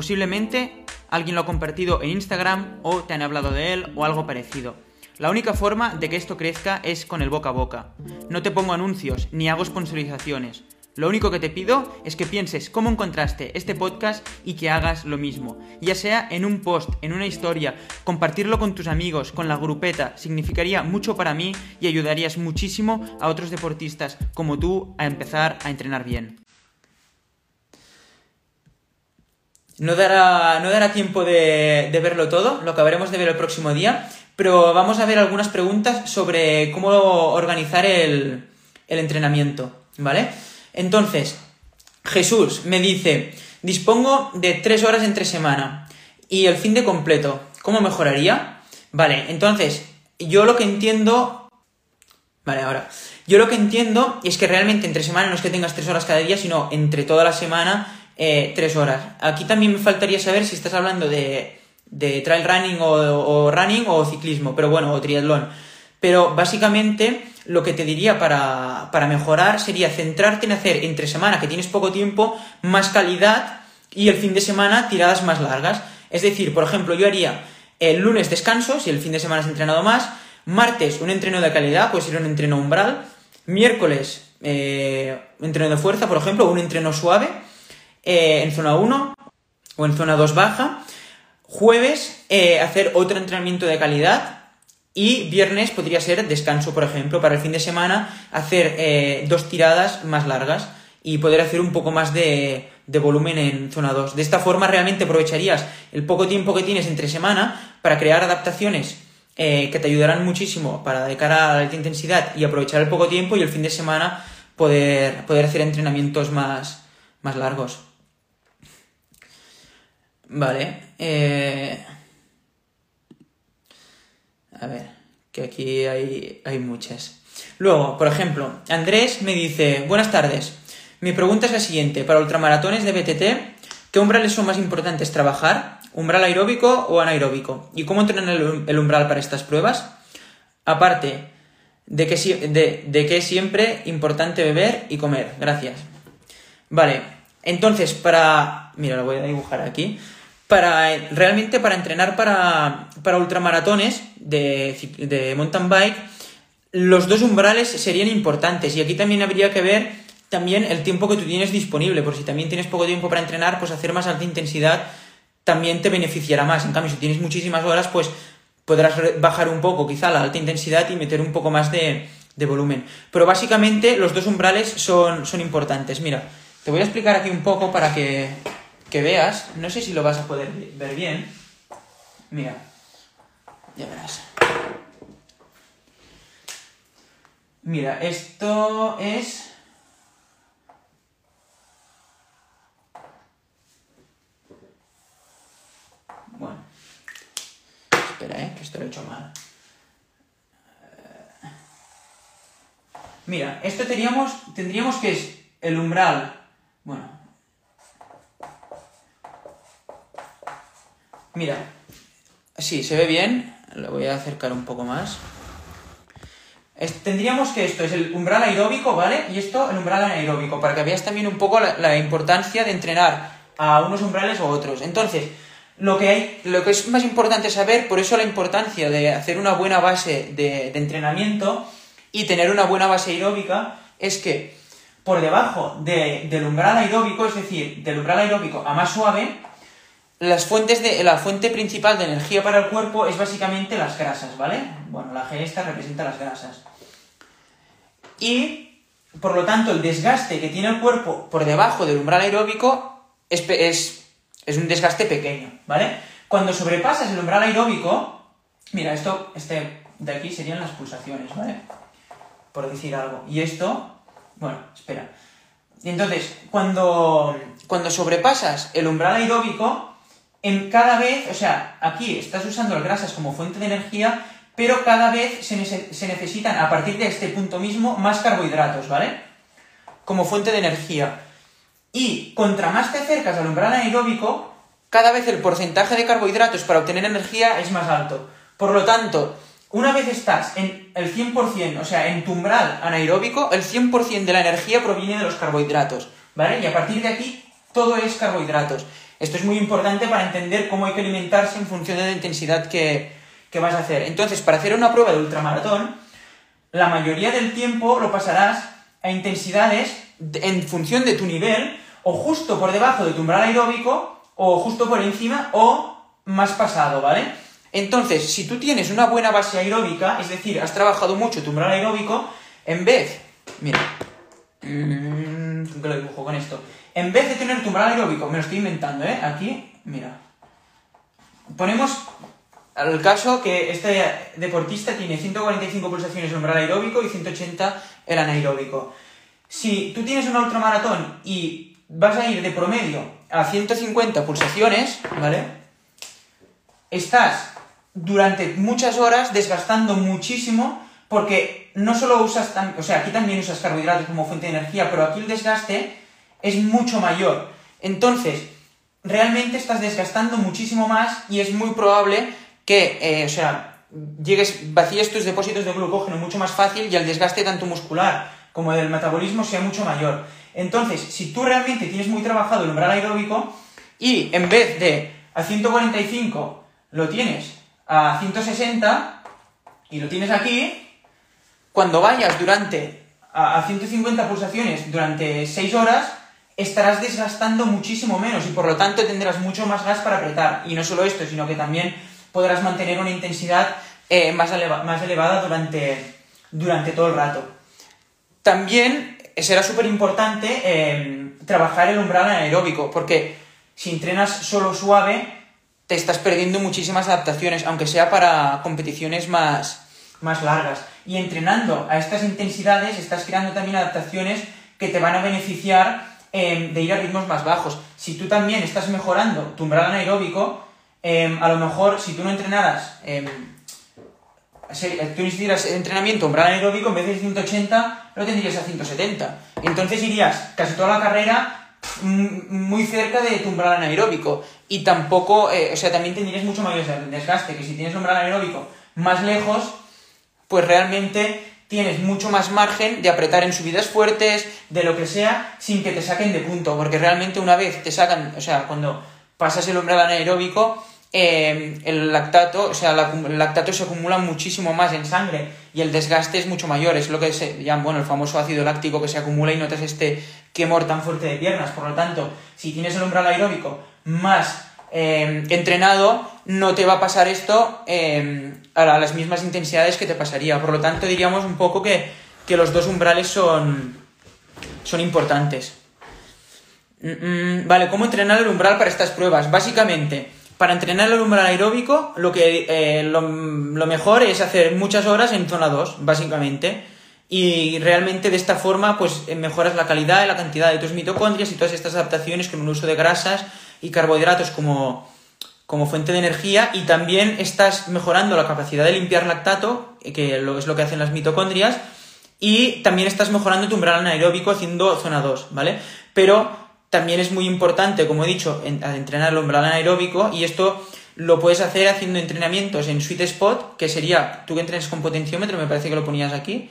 Posiblemente alguien lo ha compartido en Instagram o te han hablado de él o algo parecido. La única forma de que esto crezca es con el boca a boca. No te pongo anuncios ni hago sponsorizaciones. Lo único que te pido es que pienses cómo encontraste este podcast y que hagas lo mismo. Ya sea en un post, en una historia, compartirlo con tus amigos, con la grupeta, significaría mucho para mí y ayudarías muchísimo a otros deportistas como tú a empezar a entrenar bien. No dará, no dará tiempo de, verlo todo, lo acabaremos de ver el próximo día, pero vamos a ver algunas preguntas sobre cómo organizar el, el entrenamiento, ¿vale? Entonces, Jesús me dice, dispongo de tres horas entre semana y el fin de completo, ¿cómo mejoraría? Vale, entonces, yo lo que entiendo... Vale, ahora. Yo lo que entiendo es que realmente entre semana no es que tengas tres horas cada día, sino entre toda la semana eh, tres horas. Aquí también me faltaría saber si estás hablando de, de trail running o, running o ciclismo, pero bueno, o triatlón. Pero básicamente lo que te diría para, para mejorar sería centrarte en hacer entre semana, que tienes poco tiempo, más calidad y el fin de semana tiradas más largas. Es decir, por ejemplo, yo haría el lunes descanso, si el fin de semana has entrenado más, martes un entreno de calidad, puede ser un entreno umbral, miércoles eh, un entreno de fuerza, por ejemplo, un entreno suave eh, en zona 1 o en zona 2 baja, jueves eh, hacer otro entrenamiento de calidad, y viernes podría ser descanso, por ejemplo, para el fin de semana hacer dos tiradas más largas y poder hacer un poco más de, de volumen en zona 2. De esta forma realmente aprovecharías el poco tiempo que tienes entre semana para crear adaptaciones eh, que te ayudarán muchísimo para de cara a la alta intensidad y aprovechar el poco tiempo y el fin de semana poder, poder hacer entrenamientos más, más largos. Vale. Eh, a ver, que aquí hay, hay muchas. Luego, por ejemplo, Andrés me dice, buenas tardes. Mi pregunta es la siguiente. Para ultramaratones de BTT, ¿qué umbrales son más importantes trabajar? ¿Umbral aeróbico o anaeróbico? ¿Y cómo entrenan el, umbral para estas pruebas? Aparte, de que, de, de que es siempre importante beber y comer. Gracias. Vale, entonces para... Mira, lo voy a dibujar aquí. Para, realmente para entrenar para, para ultramaratones de, de mountain bike, los dos umbrales serían importantes. Y aquí también habría que ver también el tiempo que tú tienes disponible, por si también tienes poco tiempo para entrenar, pues hacer más alta intensidad también te beneficiará más. En cambio, si tienes muchísimas horas, pues podrás bajar un poco quizá la alta intensidad y meter un poco más de, volumen. Pero básicamente los dos umbrales son, son importantes. Mira, te voy a explicar aquí un poco para que, que veas. No sé si lo vas a poder ver bien. Mira, ya verás. Mira, esto es Espera, ¿eh? que esto lo he hecho mal. Eh, mira, esto tendríamos, tendríamos que es el umbral. Bueno. Mira. Sí, se ve bien. Lo voy a acercar un poco más. tendríamos que esto es el umbral aeróbico, ¿vale? Y esto el umbral anaeróbico, para que veas también un poco la importancia de entrenar a unos umbrales o otros. Entonces, lo que, hay, lo que es más importante saber, por eso la importancia de hacer una buena base de, entrenamiento y tener una buena base aeróbica, es que por debajo del umbral aeróbico, es decir, del umbral aeróbico a más suave, las fuentes de, la fuente principal de energía para el cuerpo es básicamente las grasas, ¿vale? Bueno, la G esta representa las grasas. Y, por lo tanto, el desgaste que tiene el cuerpo por debajo del umbral aeróbico es, es es un desgaste pequeño, ¿vale? Cuando sobrepasas el umbral aeróbico, mira, esto, este de aquí serían las pulsaciones, ¿vale? Por decir algo. Y esto, bueno, espera. Entonces, cuando, cuando sobrepasas el umbral aeróbico, en cada vez, o sea, aquí estás usando las grasas como fuente de energía, pero cada vez se, necesitan, a partir de este punto mismo, más carbohidratos, ¿vale? Como fuente de energía. Y contra más te acercas al umbral anaeróbico, cada vez el porcentaje de carbohidratos para obtener energía es más alto. Por lo tanto, una vez estás en el 100%, o sea, en tu umbral anaeróbico, el 100% de la energía proviene de los carbohidratos, ¿vale? Y a partir de aquí, todo es carbohidratos. Esto es muy importante para entender cómo hay que alimentarse en función de la intensidad que, que vas a hacer. Entonces, para hacer una prueba de ultramaratón, la mayoría del tiempo lo pasarás a intensidades en función de tu nivel, o justo por debajo de tu umbral aeróbico, o justo por encima, o más pasado, ¿vale? Entonces, si tú tienes una buena base aeróbica, es decir, has trabajado mucho tu umbral aeróbico, en vez, mira, ¿qué lo dibujo con esto? En vez de tener tu umbral aeróbico, me lo estoy inventando, ¿eh? Aquí, mira, ponemos al caso que este deportista tiene 145 pulsaciones en umbral aeróbico y 180 el anaeróbico. Si tú tienes una ultramaratón y vas a ir de promedio a 150 pulsaciones, ¿vale? Estás durante muchas horas desgastando muchísimo porque no solo usas, o sea, aquí también usas carbohidratos como fuente de energía, pero aquí el desgaste es mucho mayor. Entonces, realmente estás desgastando muchísimo más y es muy probable que, eh, o sea, llegues, vacíes tus depósitos de glucógeno mucho más fácil y el desgaste tanto muscular como del metabolismo sea mucho mayor. Entonces, si tú realmente tienes muy trabajado el umbral aeróbico y en vez de a 145 lo tienes a 160 y lo tienes aquí, cuando vayas durante a, 150 pulsaciones durante 6 horas, estarás desgastando muchísimo menos y por lo tanto tendrás mucho más gas para apretar. Y no solo esto, sino que también podrás mantener una intensidad eh, más, más, elevada durante, durante todo el rato. También será súper importante eh, trabajar el umbral anaeróbico, porque si entrenas solo suave, te estás perdiendo muchísimas adaptaciones, aunque sea para competiciones más, más largas. Y entrenando a estas intensidades, estás creando también adaptaciones que te van a beneficiar em, de ir a ritmos más bajos. Si tú también estás mejorando tu umbral anaeróbico, em, a lo mejor si tú no entrenaras, eh, tú hicieras entrenamiento umbral anaeróbico, en vez de 180, lo tendrías a 170. Y entonces irías casi toda la carrera muy cerca de tu umbral anaeróbico. Y tampoco, eh, o sea, también tendrías mucho mayor desgaste, que si tienes umbral anaeróbico más lejos, pues realmente tienes mucho más margen de apretar en subidas fuertes, de lo que sea, sin que te saquen de punto, porque realmente una vez te sacan, o sea, cuando pasas el umbral anaeróbico, eh, el lactato, o sea, el lactato se acumula muchísimo más en sangre y el desgaste es mucho mayor, es lo que se llama, bueno, el famoso ácido láctico que se acumula y notas este quemor tan fuerte de piernas, por lo tanto, si tienes el umbral aeróbico más eh, entrenado, no te va a pasar esto eh, a las mismas intensidades que te pasaría. Por lo tanto, diríamos un poco que, los dos umbrales son, son importantes. Mm, mm, vale, ¿cómo entrenar el umbral para estas pruebas? Básicamente, para entrenar el umbral aeróbico, lo, que, eh, lo, lo, mejor es hacer muchas horas en zona 2, básicamente. Y realmente de esta forma, pues mejoras la calidad y la cantidad de tus mitocondrias y todas estas adaptaciones con un uso de grasas y carbohidratos como, como fuente de energía y también estás mejorando la capacidad de limpiar lactato, que es lo que hacen las mitocondrias, y también estás mejorando tu umbral anaeróbico haciendo zona 2, ¿vale? Pero también es muy importante, como he dicho, entrenar el umbral anaeróbico y esto lo puedes hacer haciendo entrenamientos en sweet spot, que sería, tú que entrenes con potenciómetro, me parece que lo ponías aquí.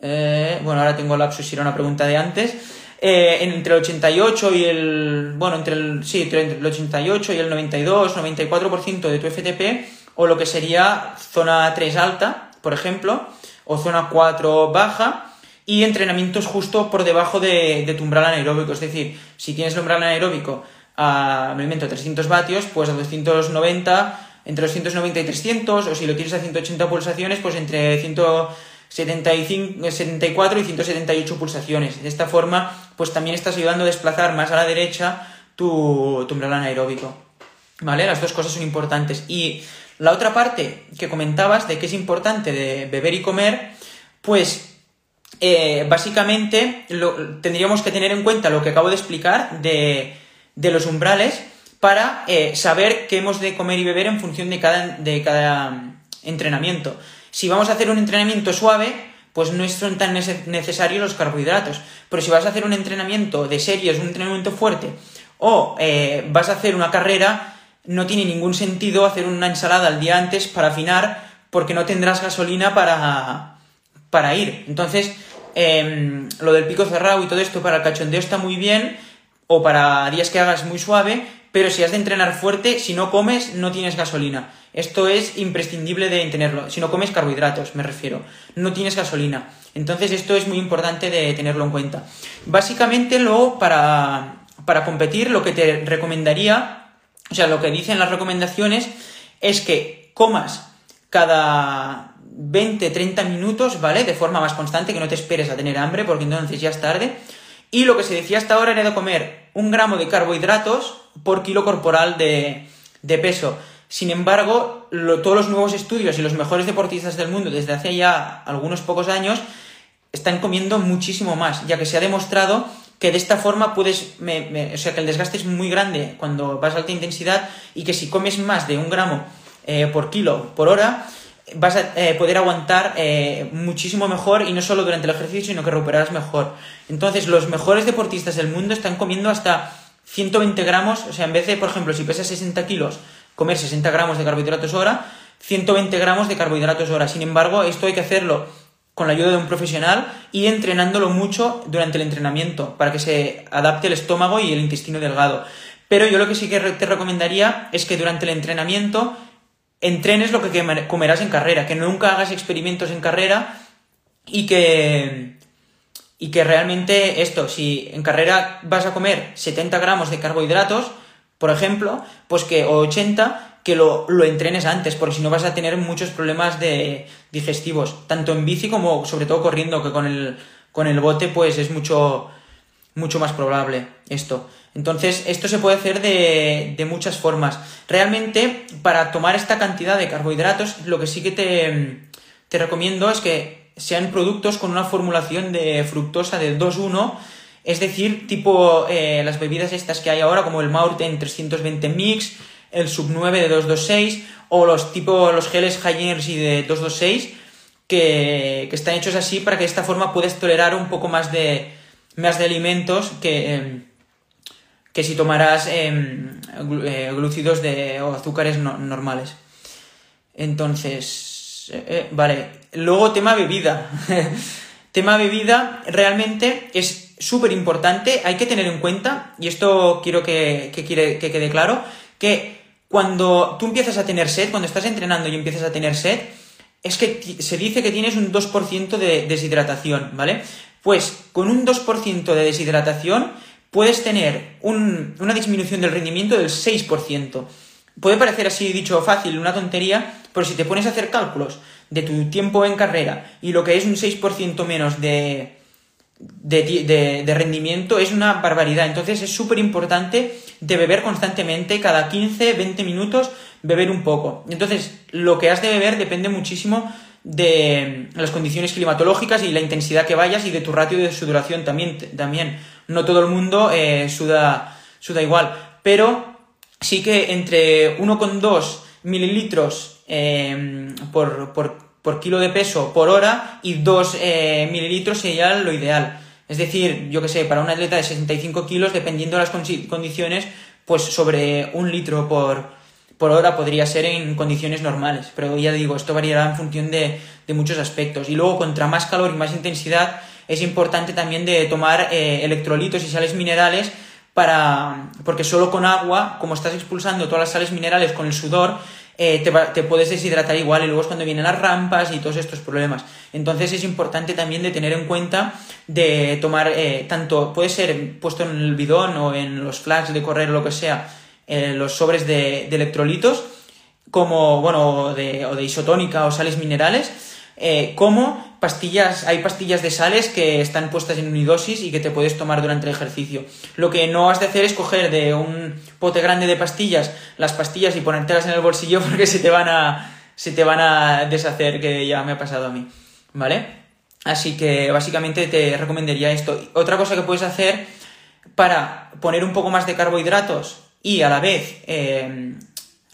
Eh, bueno, ahora tengo lapsus, era una pregunta de antes. Eh, entre el 88 y el, bueno, entre el, sí, entre el 88 y el 92, 94% de tu FTP, o lo que sería zona 3 alta, por ejemplo, o zona 4 baja, y entrenamientos justo por debajo de, tu umbral anaeróbico. Es decir, si tienes el umbral anaeróbico a, me 300 vatios, pues a 290, entre 290 y 300, o si lo tienes a 180 pulsaciones, pues entre 100 75, 74 y 178 pulsaciones. De esta forma, pues también estás ayudando a desplazar más a la derecha tu, umbral anaeróbico. ¿Vale? Las dos cosas son importantes. Y la otra parte que comentabas de que es importante de beber y comer, pues eh, básicamente tendríamos que tener en cuenta lo que acabo de explicar de, de los umbrales para eh, saber qué hemos de comer y beber en función de cada, de cada entrenamiento. Si vamos a hacer un entrenamiento suave, pues no son tan necesarios los carbohidratos. Pero si vas a hacer un entrenamiento de series, un entrenamiento fuerte, o eh, vas a hacer una carrera, no tiene ningún sentido hacer una ensalada al día antes para afinar, porque no tendrás gasolina para, para ir. Entonces, em, lo del pico cerrado y todo esto para el cachondeo está muy bien, o para días que hagas muy suave, pero si has de entrenar fuerte, si no comes, no tienes gasolina. Esto es imprescindible de tenerlo. Si no comes carbohidratos, me refiero. No tienes gasolina. Entonces esto es muy importante de tenerlo en cuenta. Básicamente luego para, para competir lo que te recomendaría, o sea, lo que dicen las recomendaciones es que comas cada 20, 30 minutos, ¿vale? De forma más constante, que no te esperes a tener hambre porque entonces ya es tarde. Y lo que se decía hasta ahora era de comer un gramo de carbohidratos por kilo corporal de, de peso. Sin embargo, todos los nuevos estudios y los mejores deportistas del mundo desde hace ya algunos pocos años están comiendo muchísimo más, ya que se ha demostrado que de esta forma puedes, o sea, que el desgaste es muy grande cuando vas a alta intensidad y que si comes más de un gramo eh, por kilo por hora, vas a eh, poder aguantar eh, muchísimo mejor y no solo durante el ejercicio, sino que recuperarás mejor. Entonces, los mejores deportistas del mundo están comiendo hasta 120 gramos, o sea, en vez de, por ejemplo, si pesas 60 kilos, comer 60 gramos de carbohidratos hora, 120 gramos de carbohidratos hora. Sin embargo, esto hay que hacerlo con la ayuda de un profesional y entrenándolo mucho durante el entrenamiento para que se adapte el estómago y el intestino delgado. Pero yo lo que sí que te recomendaría es que durante el entrenamiento entrenes lo que comerás en carrera, que nunca hagas experimentos en carrera y que y que realmente esto, si en carrera vas a comer 70 gramos de carbohidratos, por ejemplo, pues que o 80 que lo, entrenes antes, porque si no vas a tener muchos problemas de digestivos, tanto en bici como sobre todo corriendo, que con el, con el bote pues es mucho, mucho más probable esto. Entonces, esto se puede hacer de, de, muchas formas. Realmente, para tomar esta cantidad de carbohidratos, lo que sí que te, te recomiendo es que sean productos con una formulación de fructosa de 2-1, es decir, tipo eh, las bebidas estas que hay ahora, como el Maurten 320 Mix, el Sub 9 de 226 o los tipo los geles High Energy de 226 que, que están hechos así para que de esta forma puedes tolerar un poco más de, más de alimentos que, em, que si tomaras em, eh, glucidos de, o azúcares normales. Entonces, eh, eh, vale. Luego tema bebida. tema bebida realmente es súper importante. Hay que tener en cuenta, y esto quiero que, que, que quede claro, que cuando tú empiezas a tener sed, cuando estás entrenando y empiezas a tener sed, es que se dice que tienes un 2% de deshidratación, ¿vale? Pues con un 2% de deshidratación puedes tener una disminución del rendimiento del 6%. Puede parecer así dicho fácil, una tontería, pero si te pones a hacer cálculos de tu tiempo en carrera y lo que es un 6% menos de, de, de, rendimiento es una barbaridad. Entonces es súper importante de beber constantemente, cada 15, 20 minutos, beber un poco. Entonces, lo que has de beber depende muchísimo de las condiciones climatológicas y la intensidad que vayas y de tu ratio de sudoración también. también. No todo el mundo eh, suda, suda igual, pero sí que entre 1,2 mililitros eh, por, por por kilo de peso por hora y 2 eh, mililitros sería lo ideal. Es decir, yo que sé, para un atleta de 65 kilos, dependiendo de las condiciones, pues sobre un litro por, por hora podría ser en condiciones normales. Pero ya digo, esto variará en función de, de muchos aspectos. Y luego, contra más calor y más intensidad, es importante también de tomar eh, electrolitos y sales minerales para porque solo con agua, como estás expulsando todas las sales minerales con el sudor, eh, te, puedes deshidratar igual y luego es cuando vienen las rampas y todos estos problemas. Entonces es importante también de tener en cuenta de tomar eh, tanto, puede ser puesto en el bidón o en los flags de correr lo que sea, eh, los sobres de, de, electrolitos, como, bueno, de, o de isotónica o sales minerales, como pastillas, hay pastillas de sales que están puestas en unidosis y que te puedes tomar durante el ejercicio. Lo que no has de hacer es coger de un pote grande de pastillas las pastillas y ponértelas en el bolsillo porque se te van a, se te van a deshacer, que ya me ha pasado a mí. ¿Vale? Así que básicamente te recomendaría esto. Otra cosa que puedes hacer para poner un poco más de carbohidratos y a la vez eh,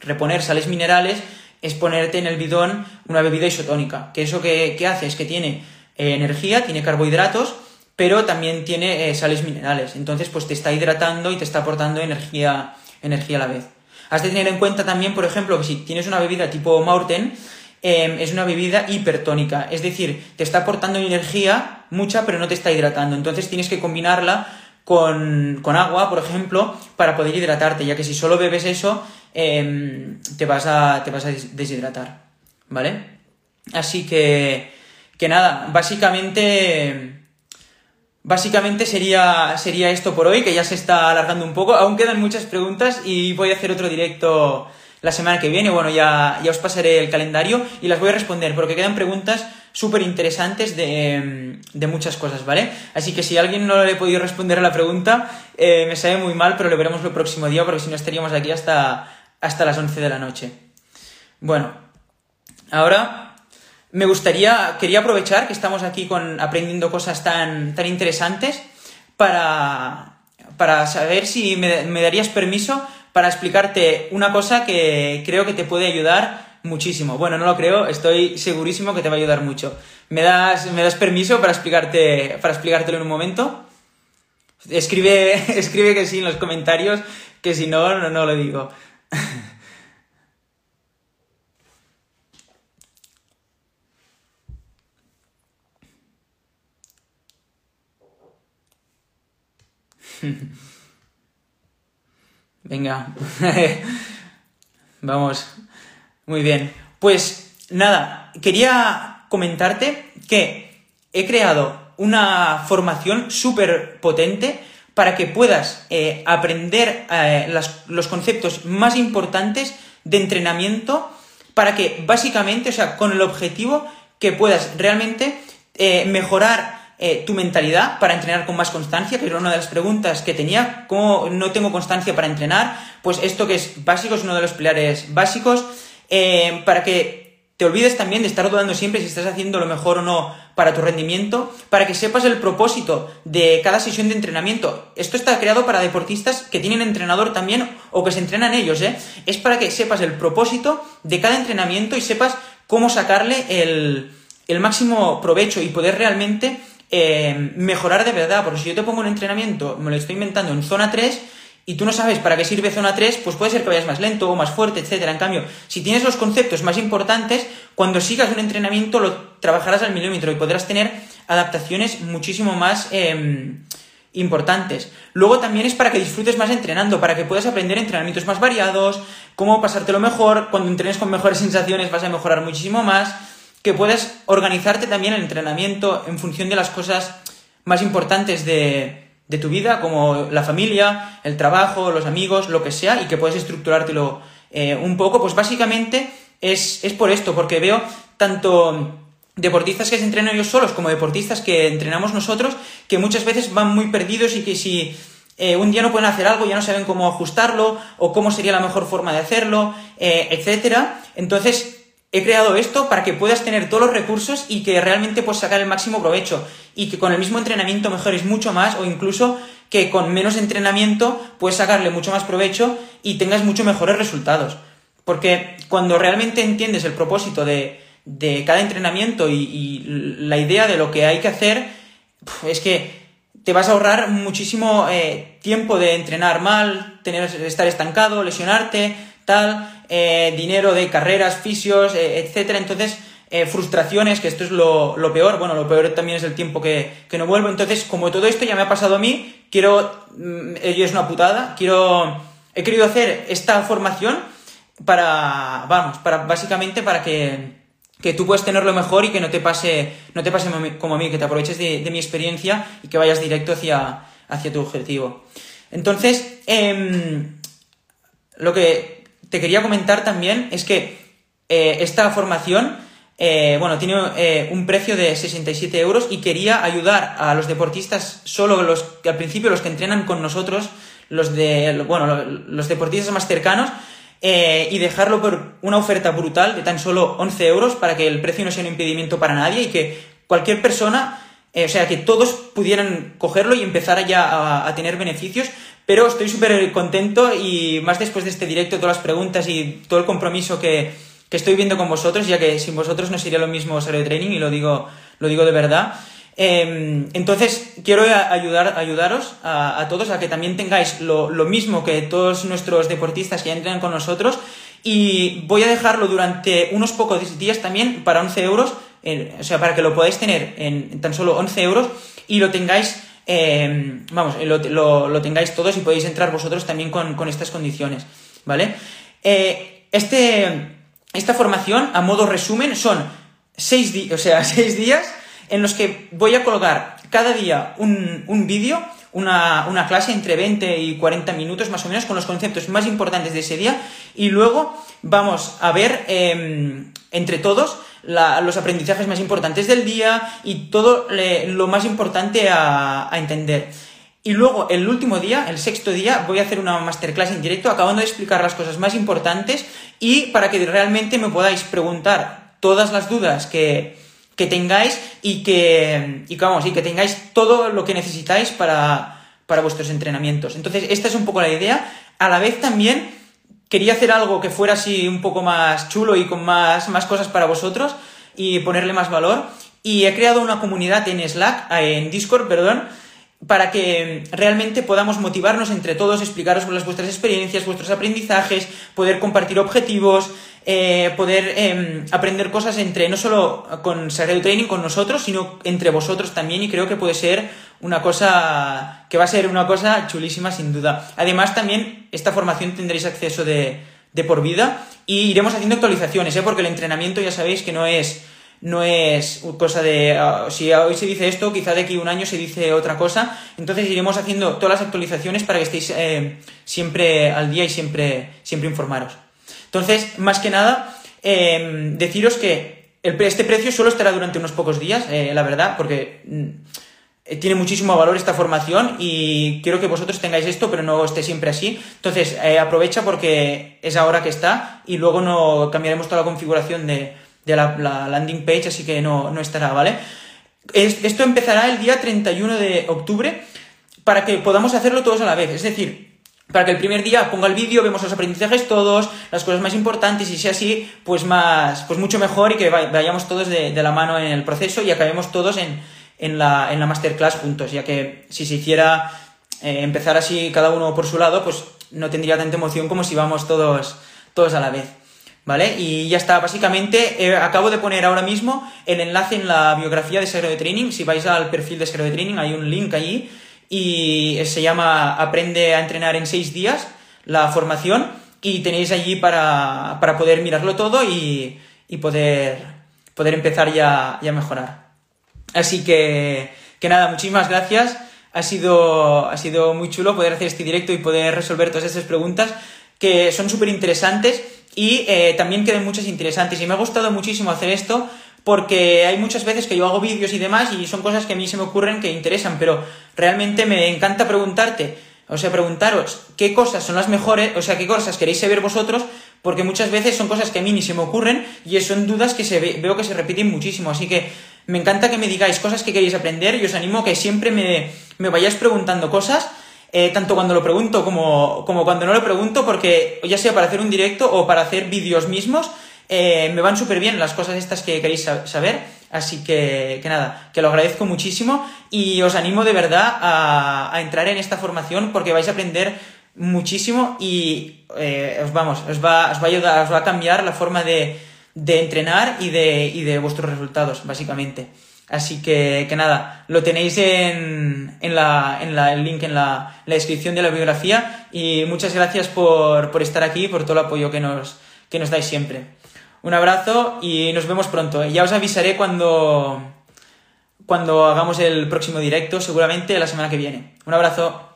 reponer sales minerales es ponerte en el bidón una bebida isotónica. Que eso que, hace es que tiene eh, energía, tiene carbohidratos, pero también tiene eh, sales minerales. Entonces, pues te está hidratando y te está aportando energía, energía a la vez. Has de tener en cuenta también, por ejemplo, que si tienes una bebida tipo Maurten, em, es una bebida hipertónica. Es decir, te está aportando energía mucha, pero no te está hidratando. Entonces tienes que combinarla con, con agua, por ejemplo, para poder hidratarte, ya que si solo bebes eso, Em, te, vas a, te vas a deshidratar, ¿vale? Así que, que nada, básicamente... Básicamente sería, sería esto por hoy, que ya se está alargando un poco. Aún quedan muchas preguntas y voy a hacer otro directo la semana que viene. Bueno, ya, ya os pasaré el calendario y las voy a responder porque quedan preguntas súper interesantes de, de, muchas cosas, ¿vale? Así que si alguien no le he podido responder a la pregunta, eh, me sabe muy mal, pero lo veremos el próximo día porque si no estaríamos aquí hasta, hasta las 11 de la noche. Bueno, ahora me gustaría, quería aprovechar que estamos aquí con, aprendiendo cosas tan, tan interesantes para, para saber si me, darías permiso para explicarte una cosa que creo que te puede ayudar muchísimo. Bueno, no lo creo, estoy segurísimo que te va a ayudar mucho. ¿Me das, ¿me das permiso para, explicarte, para explicártelo en un momento? Escribe, escribe que sí en los comentarios, que si no, no, no lo digo. Venga. Vamos. Muy bien. Pues nada, quería comentarte que he creado una formación súper potente para que puedas eh, aprender eh, los conceptos más importantes de entrenamiento para que básicamente, o sea, con el objetivo que puedas realmente eh, mejorar tu mentalidad para entrenar con más constancia, que era una de las preguntas que tenía, ¿cómo no tengo constancia para entrenar? Pues esto que es básico, es uno de los pilares básicos, eh, para que te olvides también de estar dudando siempre si estás haciendo lo mejor o no para tu rendimiento, para que sepas el propósito de cada sesión de entrenamiento. Esto está creado para deportistas que tienen entrenador también o que se entrenan ellos, ¿eh? Es para que sepas el propósito de cada entrenamiento y sepas cómo sacarle el, máximo provecho y poder realmente eh, mejorar de verdad, porque si yo te pongo un entrenamiento, me lo estoy inventando en zona 3, y tú no sabes para qué sirve zona 3, pues puede ser que vayas más lento o más fuerte, etcétera. En cambio, si tienes los conceptos más importantes, cuando sigas un entrenamiento lo trabajarás al milímetro y podrás tener adaptaciones muchísimo más em, importantes. Luego también es para que disfrutes más entrenando, para que puedas aprender entrenamientos más variados, cómo pasártelo mejor, cuando entrenes con mejores sensaciones vas a mejorar muchísimo más que puedas organizarte también el entrenamiento en función de las cosas más importantes de, de tu vida, como la familia, el trabajo, los amigos, lo que sea, y que puedes estructurártelo eh, un poco, pues básicamente es, es por esto, porque veo tanto deportistas que se entrenan ellos solos como deportistas que entrenamos nosotros, que muchas veces van muy perdidos y que si eh, un día no pueden hacer algo, ya no saben cómo ajustarlo o cómo sería la mejor forma de hacerlo, eh, etcétera. Entonces, he creado esto para que puedas tener todos los recursos y que realmente puedas sacar el máximo provecho y que con el mismo entrenamiento mejores mucho más o incluso que con menos entrenamiento puedes sacarle mucho más provecho y tengas mucho mejores resultados. Porque cuando realmente entiendes el propósito de, cada entrenamiento y, la idea de lo que hay que hacer, es que te vas a ahorrar muchísimo eh, tiempo de entrenar mal, tener, estar estancado, lesionarte, tal, eh, dinero de carreras, fisios, eh, etcétera. Entonces, eh, frustraciones, que esto es lo, peor. Bueno, lo peor también es el tiempo que, no vuelvo. Entonces, como todo esto ya me ha pasado a mí, quiero. Mm, y es una putada. Quiero. He querido hacer esta formación para. Vamos, para básicamente para que que tú puedas tenerlo mejor y que no te pase, no te pase como a mí, que te aproveches de, mi experiencia y que vayas directo hacia, hacia tu objetivo. Entonces, em, lo que te quería comentar también es que eh, esta formación, eh, bueno, tiene eh, un precio de 67 euros y quería ayudar a los deportistas, solo los que al principio los que entrenan con nosotros, los de, bueno, los deportistas más cercanos, y dejarlo por una oferta brutal de tan solo 11 euros para que el precio no sea un impedimento para nadie y que cualquier persona, o sea, que todos pudieran cogerlo y empezar ya a tener beneficios, pero estoy súper contento y más después de este directo, todas las preguntas y todo el compromiso que, estoy viendo con vosotros, ya que sin vosotros no sería lo mismo de Training y lo digo, lo digo de verdad. Em, entonces, quiero ayudar, ayudaros a, todos a que también tengáis lo, mismo que todos nuestros deportistas que ya entrenan con nosotros y voy a dejarlo durante unos pocos días también para 11 euros, o sea, para que lo podáis tener en tan solo 11 euros y lo tengáis Em, vamos, lo, tengáis todos y podéis entrar vosotros también con, estas condiciones, ¿vale? Eh, este, esta formación, a modo resumen, son seis, o sea, seis días en los que voy a colgar cada día un, un vídeo, una, una, clase entre 20 y 40 minutos más o menos con los conceptos más importantes de ese día y luego vamos a ver em, entre todos los aprendizajes más importantes del día y todo lo más importante a, entender. Y luego, el último día, el sexto día, voy a hacer una masterclass en directo acabando de explicar las cosas más importantes y para que realmente me podáis preguntar todas las dudas que, tengáis y que, y vamos, y que tengáis todo lo que necesitáis para, para vuestros entrenamientos. Entonces, esta es un poco la idea. A la vez también quería hacer algo que fuera así un poco más chulo y con más, más cosas para vosotros y ponerle más valor. Y he creado una comunidad en Slack, en Discord, perdón, para que realmente podamos motivarnos entre todos, explicaros vuestras experiencias, vuestros aprendizajes, poder compartir objetivos, eh, poder em, aprender cosas entre, no solo con Sagrado Training, con nosotros, sino entre vosotros también, y creo que puede ser una cosa, que va a ser una cosa chulísima sin duda. Además, también esta formación tendréis acceso de, de por vida y iremos haciendo actualizaciones, ¿eh? porque el entrenamiento ya sabéis que no es no es cosa de ah, si hoy se dice esto, quizá de aquí un año se dice otra cosa. Entonces iremos haciendo todas las actualizaciones para que estéis eh, siempre al día y siempre, siempre informaros. Entonces, más que nada, em, deciros que este precio solo estará durante unos pocos días, eh, la verdad, porque mm, tiene muchísimo valor esta formación y quiero que vosotros tengáis esto, pero no esté siempre así. Entonces, eh, aprovecha porque es ahora que está y luego no cambiaremos toda la configuración de de la, landing page, así que no, no estará, ¿vale? esto empezará el día 31 de octubre para que podamos hacerlo todos a la vez, es decir, para que el primer día ponga el vídeo, vemos los aprendizajes todos, las cosas más importantes y sea así, pues más, pues mucho mejor y que vayamos todos de, la mano en el proceso y acabemos todos en, en, la, en la masterclass juntos, ya que si se hiciera eh, empezar así cada uno por su lado, pues no tendría tanta emoción como si vamos todos, todos a la vez. ¿Vale? Y ya está, básicamente eh, acabo de poner ahora mismo el enlace en la biografía de Segro de Training. Si vais al perfil de Segro de Training, hay un link allí y se llama Aprende a entrenar en 6 días, la formación, y tenéis allí para, poder mirarlo todo y, poder, poder empezar ya, ya a mejorar. Así que, que nada, muchísimas gracias. Ha sido, ha sido muy chulo poder hacer este directo y poder resolver todas estas preguntas que son súper interesantes y eh, también quedan muchas interesantes. Y me ha gustado muchísimo hacer esto porque hay muchas veces que yo hago vídeos y demás y son cosas que a mí se me ocurren que interesan, pero realmente me encanta preguntarte, o sea, preguntaros qué cosas son las mejores, o sea, qué cosas queréis saber vosotros, porque muchas veces son cosas que a mí ni se me ocurren y son dudas que se veo que se repiten muchísimo. Así que me encanta que me digáis cosas que queréis aprender y os animo a que siempre me, me vayáis preguntando cosas eh, tanto cuando lo pregunto como, cuando no lo pregunto, porque ya sea para hacer un directo o para hacer vídeos mismos, eh, me van súper bien las cosas estas que queréis saber. Así que, que, nada, que lo agradezco muchísimo y os animo de verdad a, entrar en esta formación porque vais a aprender muchísimo y eh, os vamos, os va, os va a ayudar, os va a cambiar la forma de, de entrenar y de, y de vuestros resultados, básicamente. Así que, que nada, lo tenéis en, en, la, en la, el link en la, la, descripción de la biografía y muchas gracias por, por estar aquí, por todo el apoyo que nos, que nos dais siempre. Un abrazo y nos vemos pronto. Ya os avisaré cuando, cuando hagamos el próximo directo, seguramente la semana que viene. Un abrazo.